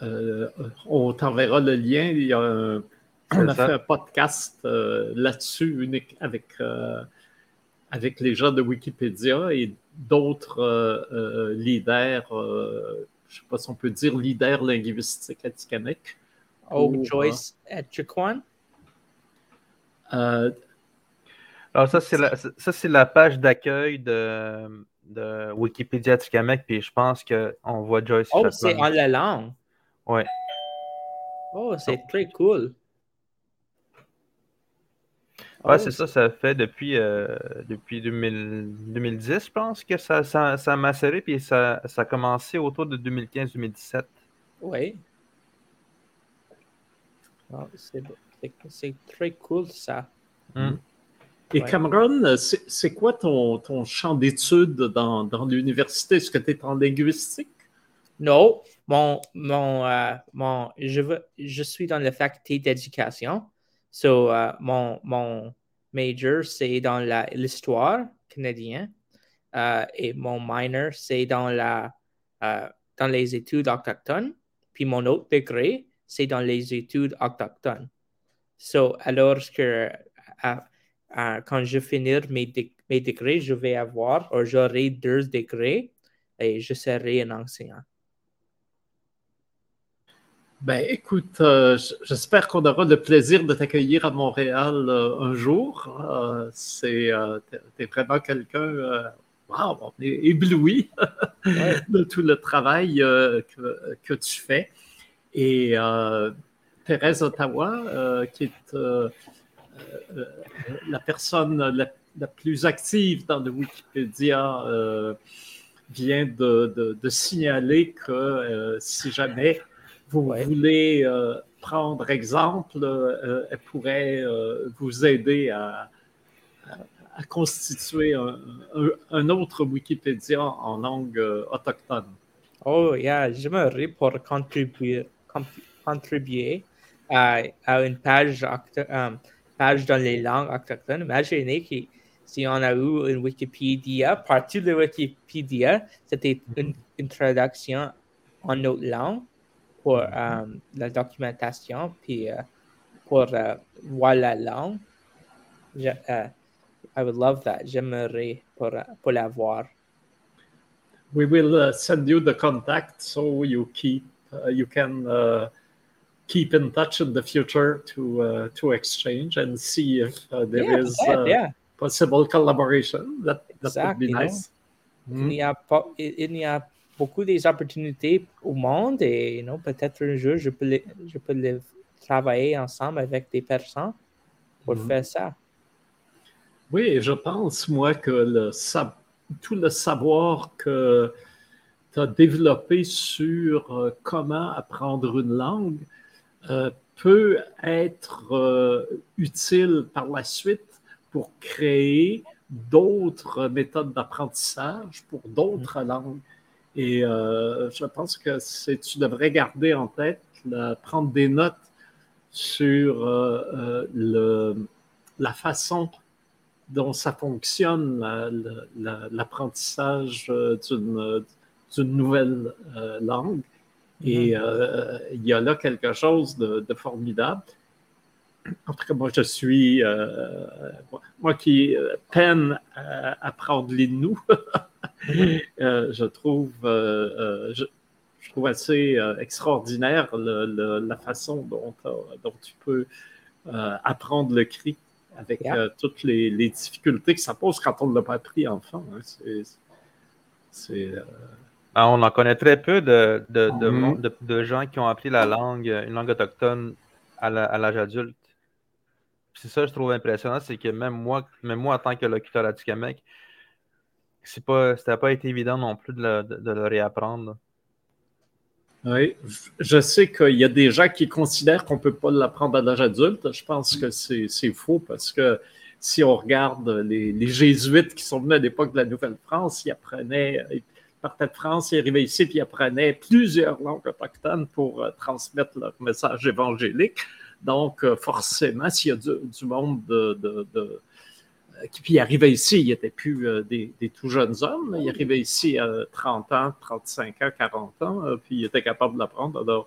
S3: Euh, on t'enverra le lien. Il y a on a fait un podcast euh, là-dessus unique avec avec les gens de Wikipédia et d'autres euh, euh, leaders, euh, je ne sais pas si on peut dire leaders linguistiques à Tikamek.
S2: Oh, Joyce Etchikwan?
S1: Alors, ça, c'est la, ça, c'est la page d'accueil de, de Wikipédia Tikamek, puis je pense qu'on voit Joyce.
S2: Oh, c'est en la langue.
S1: Oui.
S2: Oh, c'est très cool.
S1: Ouais, c'est ça, ça fait depuis, euh, depuis 2010, je pense, que ça, ça, ça a macéré, puis ça, ça a commencé autour de 2015-2017.
S2: Oui. c'est très cool, ça.
S1: Hum.
S3: Et Cameron, c'est quoi ton, ton champ d'études dans, dans l'université? Est-ce que tu es en linguistique?
S2: Non, mon, mon, euh, mon, je, je suis dans la faculté d'éducation. So, uh, mon, mon major, c'est dans l'histoire canadienne uh, et mon minor, c'est dans, dans les études autochtones. Puis mon autre degré, c'est dans les études autochtones. So, alors que quand je finis mes, mes degrés, je vais avoir, ou j'aurai deux degrés et je serai un enseignant.
S3: Ben, écoute, euh, j'espère qu'on aura le plaisir de t'accueillir à Montréal euh, un jour. Euh, c'est, es vraiment quelqu'un wow, on est ébloui de tout le travail que, que, tu fais. Et Thérèse Ottawa, qui est la personne la, plus active dans le Wikipédia, vient de, de, signaler que si jamais vous voulez prendre exemple, euh, elle pourrait euh, vous aider à, à, constituer un, un, autre Wikipédia en langue euh, autochtone.
S2: Oh, yeah, j'aimerais pour contribuer, contribuer à, à, une page, page dans les langues autochtones. Imaginez que si on a eu une Wikipédia, partie de Wikipédia, c'était une introduction en notre langue pour euh, la documentation, puis euh, pour euh, voir la langue. Je, I would love that. J'aimerais pour, pour l'avoir.
S3: We will uh, send you the contact so you keep uh, you can uh, keep in touch in the future to uh, to exchange and see if uh, there yeah, is uh, yeah. possible collaboration. That that would be nice.
S2: Mm. Il n'y a pas, il n'y a beaucoup des opportunités au monde et non peut-être un jour je peux, les, je peux les travailler ensemble avec des personnes pour mhm. faire ça.
S3: Oui, je pense, moi, que le, tout le savoir que tu as développé sur euh, comment apprendre une langue euh, peut être euh, utile par la suite pour créer d'autres méthodes d'apprentissage pour d'autres mhm. langues. Et euh, je pense que tu devrais garder en tête, prendre des notes sur euh, euh, le, la façon dont ça fonctionne, l'apprentissage d'une nouvelle langue. Et mm-hmm. il y a là quelque chose de, de formidable. En tout cas, moi, je suis, moi qui peine à apprendre les nous, Euh, je trouve, euh, euh, je, trouve assez extraordinaire la façon dont, dont, tu peux apprendre le cri avec toutes les, difficultés que ça pose quand on ne l'a pas appris enfant. Hein. C'est.
S1: Ah, on en connaît très peu de, mm-hmm. de, de, gens qui ont appris la langue, une langue autochtone à l'âge adulte. C'est ça je trouve impressionnant, c'est que même moi, même moi en tant que locuteur à Tikamek, c'est pas, n'a pas été évident non plus de le, de, le réapprendre.
S3: Oui, je sais qu'il y a des gens qui considèrent qu'on ne peut pas l'apprendre à l'âge adulte. Je pense que c'est faux parce que si on regarde les, jésuites qui sont venus à l'époque de la Nouvelle-France, ils apprenaient, ils partaient de France, ils arrivaient ici, puis ils apprenaient plusieurs langues autochtones pour euh, transmettre leur message évangélique. Donc, euh, forcément, s'il y a du, monde de euh, puis arrivait ici, il n'était plus euh, des, tout jeunes hommes, il arrivait ici à 30 ans, 35 ans, 40 ans, puis il était capable de l'apprendre. Alors,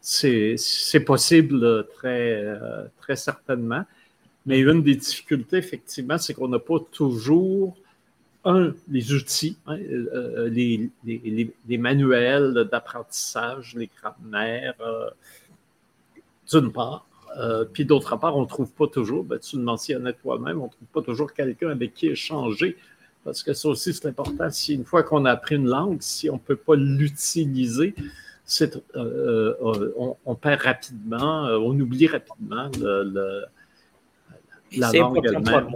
S3: c'est possible très, certainement. Mais une des difficultés, effectivement, c'est qu'on n'a pas toujours, un, les outils, hein, les, manuels d'apprentissage, les grammaires, d'une part. Euh, puis d'autre part, on ne trouve pas toujours, ben, tu le mentionnais toi-même, on ne trouve pas toujours quelqu'un avec qui échanger. Parce que ça aussi, c'est important. Si une fois qu'on a appris une langue, si on ne peut pas l'utiliser, euh, euh, on, perd rapidement, on oublie rapidement le,
S2: la langue elle-même.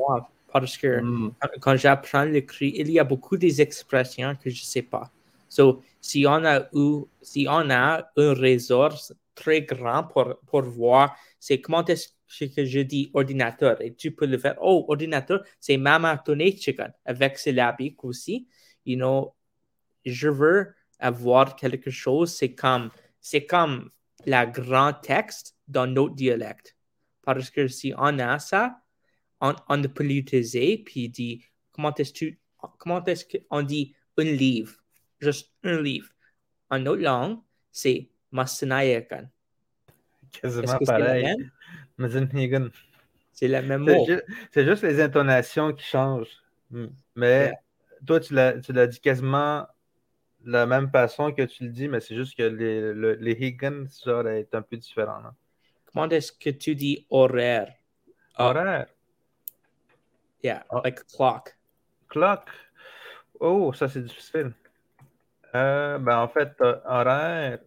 S2: parce que hmm. quand j'apprends l'écrit, il y a beaucoup des expressions que je ne sais pas. So, si on a eu, si on a un ressource très grand pour, pour voir c'est comment est-ce que je dis ordinateur et tu peux le faire. Oh, ordinateur, c'est Mama Chicken avec syllabique aussi. You know, je veux avoir quelque chose, c'est comme, c'est comme la grand texte dans notre dialecte. Parce que si on a ça, on, on peut l'utiliser puis dit comment est-ce que comment est-ce qu'on dit un livre, juste un livre. En notre langue, c'est Masanayakan.
S1: Quasiment pareil.
S2: C'est la même? Mot.
S1: C'est juste les intonations qui changent. Mais toi, tu l'as dit quasiment de la même façon que tu le dis, mais c'est juste que les, les Higgins, genre, est un peu différent.
S2: Comment est-ce que tu dis horaire?
S1: Horaire?
S2: Yeah, ah. like clock.
S1: Clock? Oh, ça c'est difficile. Euh, ben, en fait, horaire.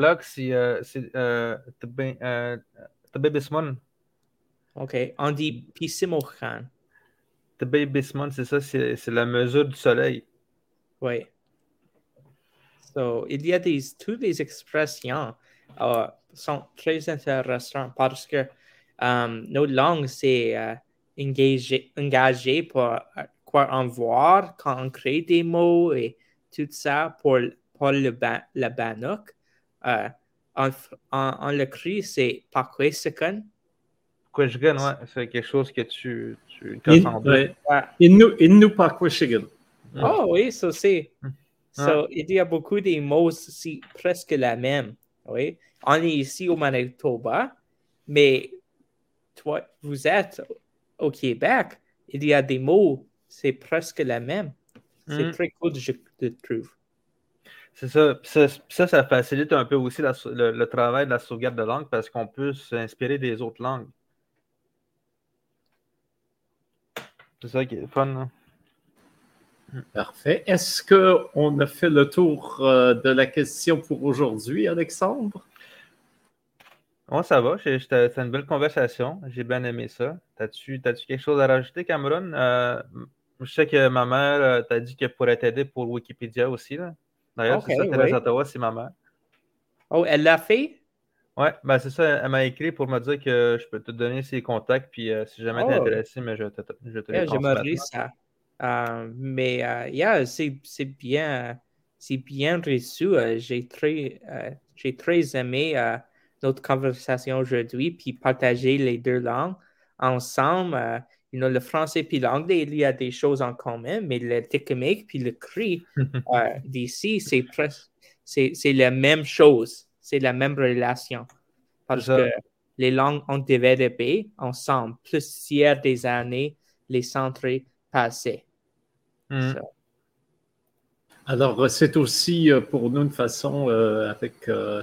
S1: Log, c'est euh, euh, Bismon.
S2: OK. On dit Pissimochan.
S1: Bismon, c'est ça, c'est la mesure du soleil.
S2: Oui. So, il y a des, toutes les expressions uh, sont très intéressantes parce que um, notre langue, c'est uh, engagé, engagé pour quoi en voir quand on crée des mots et tout ça pour, pour le, ba le Bannock. Uh, on, on, on l'écrit, c'est Pakwesikan.
S1: Pakwesikan, ouais, c'est quelque chose que tu. tu
S3: in, ouais. Innu, Innu Pakwesikan.
S2: Oh oui, ça c'est. So, il y a beaucoup de mots aussi presque la même. Oui. On est ici au Manitoba, mais toi, vous êtes au Québec, il y a des mots, c'est presque la même. C'est hmm. très cool, je, trouve.
S1: C'est ça. ça. ça. facilite un peu aussi le, travail de la sauvegarde de langue parce qu'on peut s'inspirer des autres langues. C'est ça qui est fun. Hein.
S3: Parfait. Est-ce qu'on a fait le tour euh, de la question pour aujourd'hui, Alexandre?
S1: Oui, ça va. C'était une belle conversation. J'ai bien aimé ça. As-tu as quelque chose à rajouter, Cameron? Euh, je sais que ma mère euh, t'a dit qu'elle pourrait t'aider pour Wikipédia aussi. D'ailleurs, c'est ça, Thérèse Ottawa, c'est ma mère.
S2: Oh, elle l'a fait?
S1: Oui, ben c'est ça. Elle m'a écrit pour me dire que je peux te donner ses contacts, puis si jamais oh. intéressé, mais je te, je te
S2: les J'aimerais ça. Euh, mais euh, yeah, c'est bien, c'est bien reçu. Euh, j'ai très, j'ai très aimé notre conversation aujourd'hui, puis partager les deux langues ensemble. You know, le français puis l'anglais, il y a des choses en commun, mais le technique puis le cri d'ici, c'est presque c'est la même chose, c'est la même relation. Parce que les langues ont développé ensemble plusieurs des années, les centres passés.
S3: Mm. Alors, c'est aussi euh, pour nous une façon euh, avec, euh,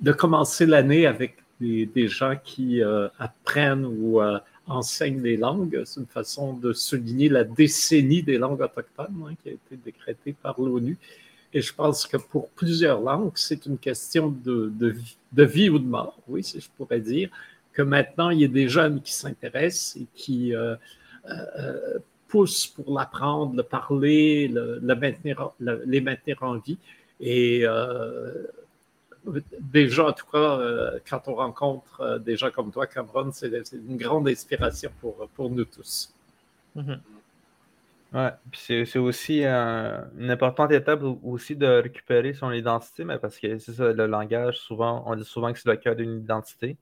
S3: de commencer l'année avec des, gens qui apprennent ou enseignent les langues. C'est une façon de souligner la décennie des langues autochtones hein, qui a été décrétée par l'ONU. Et je pense que pour plusieurs langues, c'est une question de, de, vie ou de mort, oui, si je pourrais dire, que maintenant, il y a des jeunes qui s'intéressent et qui pousse pour l'apprendre, le parler, le, maintenir, les maintenir en vie. Et euh, déjà, en tout cas, euh, quand on rencontre euh, des gens comme toi, Cameron, c'est une grande inspiration pour, pour nous tous.
S1: Mm-hmm. Ouais, puis c'est aussi une importante étape aussi de récupérer son identité, mais parce que c'est ça, le langage, souvent, on dit souvent que c'est le cœur d'une identité.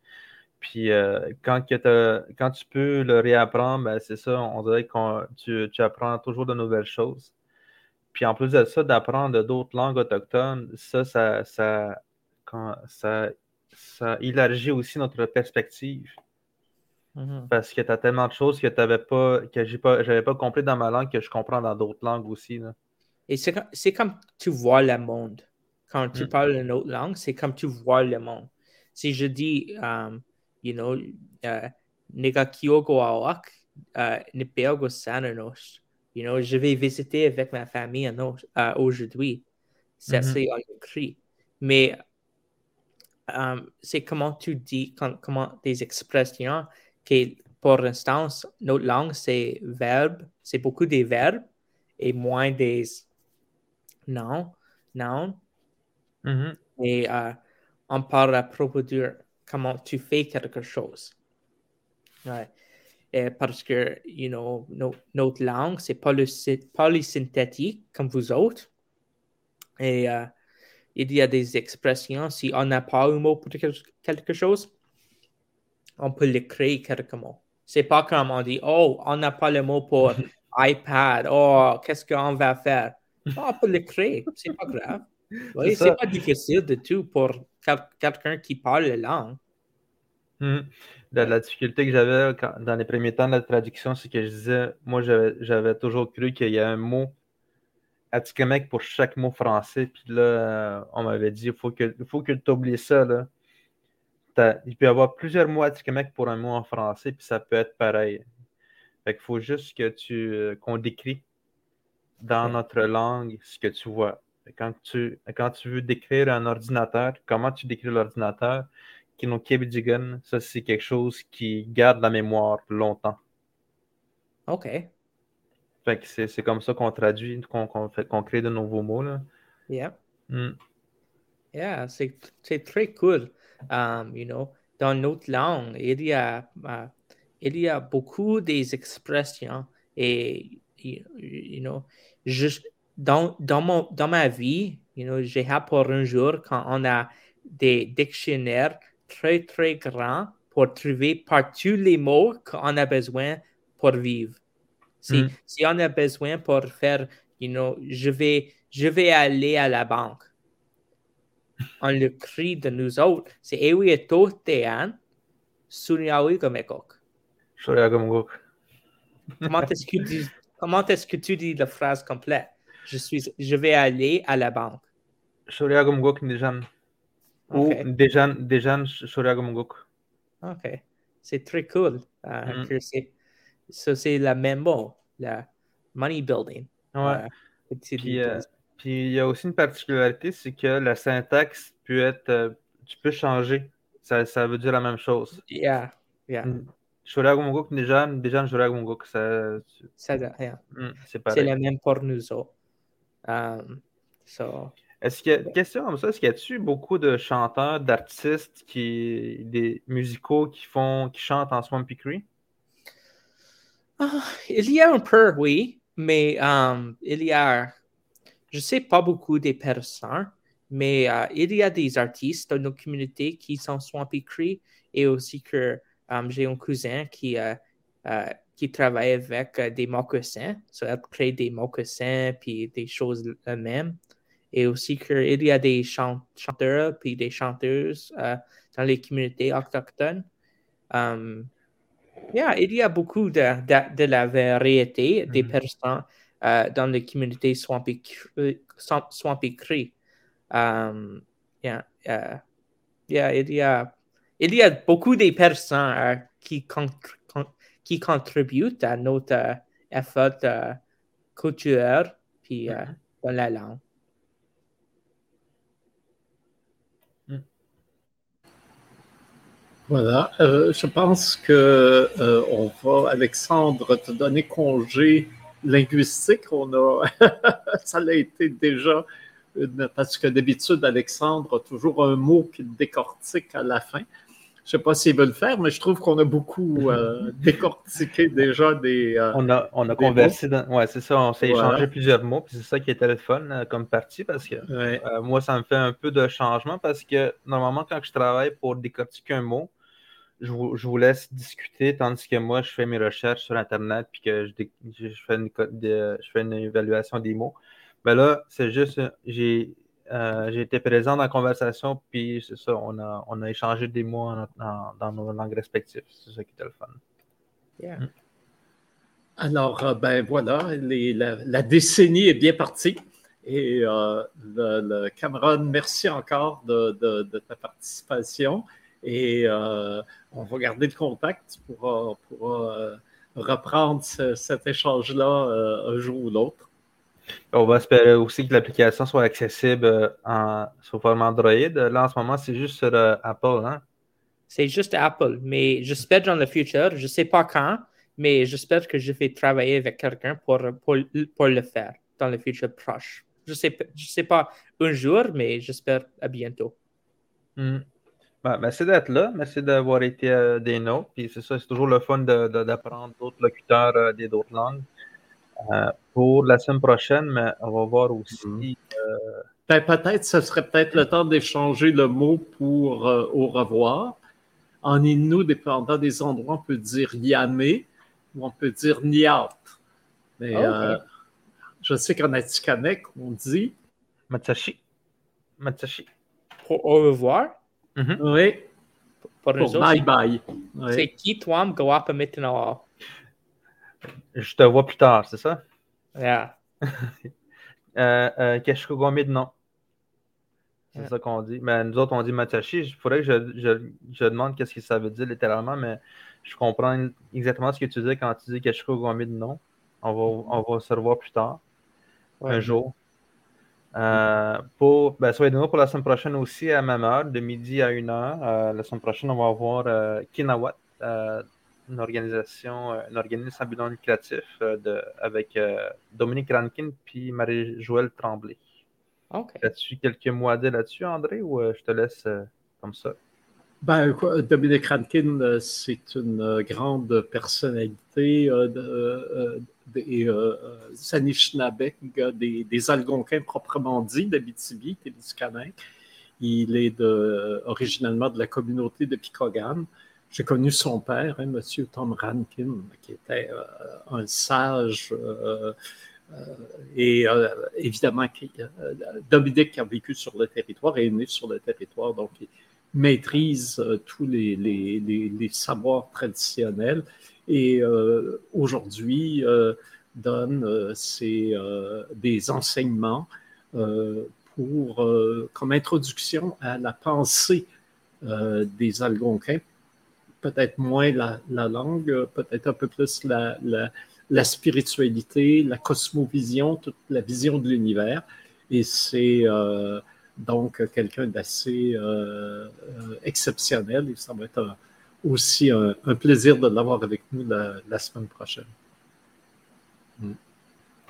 S1: Puis euh, quand, quand tu peux le réapprendre, ben, c'est ça, on dirait que tu, tu, apprends toujours de nouvelles choses. Puis en plus de ça, d'apprendre d'autres langues autochtones, ça, ça, ça, quand, ça, ça élargit aussi notre perspective. Mm-hmm. Parce que tu as tellement de choses que tu pas, que j'ai pas, j'avais pas compris dans ma langue que je comprends dans d'autres langues aussi. Là.
S2: Et c'est comme tu vois le monde. Quand tu mm. parles une autre langue, c'est comme tu vois le monde. Si je dis, um, you know, uh, uh, nipeogo sananos. You know, je vais visiter avec ma famille uh, aujourd'hui. Ça, mm -hmm. c'est écrit. Mais um, c'est comment tu dis, quand, comment des expressions que, pour l'instant, notre langue, c'est verbe, c'est beaucoup des verbes et moins des noms. noun. Mm -hmm. Et uh, on parle à propos de comment tu fais quelque chose. Et parce que, you know, notre langue, c'est polysynthétique comme vous autres. Et euh, il y a des expressions, si on n'a pas un mot pour quelque chose, on peut le créer quelque mots. C'est pas comme on dit, oh, on n'a pas le mot pour iPad, oh, qu'est-ce qu'on va faire? on peut le créer, c'est pas grave. Oui, c'est pas difficile de tout pour quelqu'un qui parle la langue.
S1: Hmm. La, difficulté que j'avais dans les premiers temps de la traduction, c'est que je disais, moi, j'avais toujours cru qu'il y a un mot Pour chaque mot français. Puis là, on m'avait dit, il faut que, faut que tu oublies ça. Là. Il peut y avoir plusieurs mots Atikamek pour un mot en français, puis ça peut être pareil. Fait qu'il faut juste que tu qu'on décrit dans notre langue ce que tu vois. Quand tu, quand tu veux décrire un ordinateur, comment tu décris l'ordinateur, ça c'est quelque chose qui garde la mémoire longtemps.
S2: OK.
S1: Fait que c'est comme ça qu'on traduit, qu'on crée de nouveaux mots. Là.
S2: Yeah.
S1: Mm.
S2: Yeah, c'est très cool. Um, you know, dans notre langue, il y a, uh, il y a beaucoup des expressions et, you, know, juste dans, dans, mon, dans ma vie, you know, j'ai appris un jour quand on a des dictionnaires très, très grands pour trouver partout les mots qu'on a besoin pour vivre. Si, mm. si on a besoin pour faire, you know, je vais, je vais aller à la banque. On le crie de nous autres. C'est Ewi et Totean, Sunyawi Gomekok. Comment est-ce que tu comment est-ce que tu dis la phrase complète? Je suis, je vais aller à la banque.
S1: Shoriagumgok Nijan. Ou Dejan, Dejan Shoriagumgok.
S2: OK. C'est très cool. Uh, mm. c'est ça, c'est la même mot, la money building.
S1: Ouais. Puis, euh, puis, il y a aussi une particularité, c'est que la syntaxe peut être. Euh, tu peux changer. Ça, ça, veut dire la même chose.
S2: Yeah, yeah.
S1: Shoragumgok, déjà, déjà, Shoragumgok, ça.
S2: Ça, yeah.
S1: Mm, c'est
S2: C'est la même pour nous autres. Um, so,
S1: est-ce qu'il y a, question comme ça, est-ce qu'il y a-tu beaucoup de chanteurs, d'artistes, qui, des musicaux qui font, qui chantent en Swampy Cree?
S2: Ah, il y a un peu, oui, mais um, il y a, je ne sais pas beaucoup des personnes, mais uh, il y a des artistes dans nos communautés qui sont Swampy Cree et aussi que um, j'ai un cousin qui, travaille avec des mocassins, so elle crée des mocassins puis des choses eux-mêmes. Et aussi qu'il y a des chanteurs puis des chanteuses dans les communautés autochtones. Yeah, il y a beaucoup de, de, de la variété des mm -hmm. personnes uh, dans les communautés Swampy, swampy Cree. Um, yeah, uh, yeah, il, y a, il y a beaucoup de personnes qui, con qui contribuent à notre effort culturel puis mm -hmm. dans la langue.
S3: Voilà, euh, je pense que euh, on va, Alexandre, te donner congé linguistique. On a, ça a été déjà, parce que d'habitude, Alexandre a toujours un mot qu'il décortique à la fin. Je ne sais pas s'il veut le faire, mais je trouve qu'on a beaucoup euh, décortiqué déjà des.
S1: on a, on a conversé, ouais, c'est ça, on s'est échangé plusieurs mots, puis c'est ça qui était le fun comme partie, parce que moi, ça me fait un peu de changement, parce que normalement, quand je travaille pour décortiquer un mot, je vous, laisse discuter, tandis que moi, je fais mes recherches sur Internet puis que je, fais, une, je fais une évaluation des mots. Mais ben là, c'est juste, j'ai euh, été présent dans la conversation, puis c'est ça, on a, on a échangé des mots dans nos langues respectives. C'est ça qui était le fun.
S2: Mm.
S3: Alors, euh, ben voilà, la, décennie est bien partie. Et euh, le, Cameron, merci encore de, de ta participation. Et euh, on va garder le contact pour, euh, reprendre cet échange-là euh, un jour ou l'autre.
S1: On va espérer aussi que l'application soit accessible en, sous forme Android. Là, en ce moment, c'est juste sur Apple. Hein?
S2: C'est juste Apple, mais j'espère dans le futur, je ne sais pas quand, mais j'espère que je vais travailler avec quelqu'un pour, pour, le faire dans le futur proche. Je ne sais, je sais pas un jour, mais j'espère à bientôt.
S1: Hmm. Ben, merci d'être là. Merci d'avoir été euh, des nôtres. Puis c'est ça, c'est toujours le fun d'apprendre d'autres locuteurs euh, des d'autres langues. Euh, pour la semaine prochaine, mais on va voir aussi. Mhm.
S3: Ben, peut-être, ce serait peut-être le temps d'échanger le mot pour au revoir. En Innu, dépendant des endroits, on peut dire yamé ou on peut dire niat. Mais ah, je sais qu'en Atikamek, on dit
S1: Matsashi. Matsashi.
S2: au revoir.
S3: Mm-hmm. Oui. Pour, bye bye.
S2: C'est qui toi, Guapa maintenant?
S1: Je te vois plus tard, c'est ça?
S2: Yeah.
S1: euh, euh, de non. C'est ça qu'on dit. Mais nous autres, on dit Matashi. Il faudrait que je, je, je demande qu'est-ce que ça veut dire littéralement, mais je comprends exactement ce que tu dis quand tu dis Keshko de non. On va, on va se revoir plus tard. un jour. Euh, pour, ben, soyez nous pour la semaine prochaine aussi à même heure, de midi à 1 heure. Euh, la semaine prochaine, on va avoir euh, Kinawat, une organisation, un organisme à but non lucratif de, avec Dominique Rankin puis Marie-Joëlle Tremblay. As-tu quelques mots à dire là-dessus, André, ou je te laisse comme ça?
S3: Ben, Dominique Rankin, c'est une grande personnalité des euh, des, des, Algonquins proprement dits d'Abitibi, Témiscamingue. Il est originellement de la communauté de Picogan. J'ai connu son père, hein, M. Tom Rankin, qui était euh, un sage. Euh, euh, et évidemment, Dominique a vécu sur le territoire et est né sur le territoire, donc il maîtrise tous les, savoirs traditionnels et euh, aujourd'hui euh, donne euh, des enseignements pour, comme introduction à la pensée des Algonquins, peut-être moins la, langue, peut-être un peu plus la, la, spiritualité, la cosmovision, toute la vision de l'univers. Et c'est donc quelqu'un d'assez exceptionnel et ça va être un, aussi un, plaisir de l'avoir avec nous la, semaine prochaine.
S1: Mm.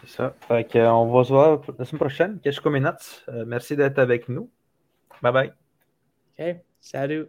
S1: C'est ça. Euh, on va se voir la semaine prochaine. Euh, merci d'être avec nous. Bye bye.
S2: OK. Salut.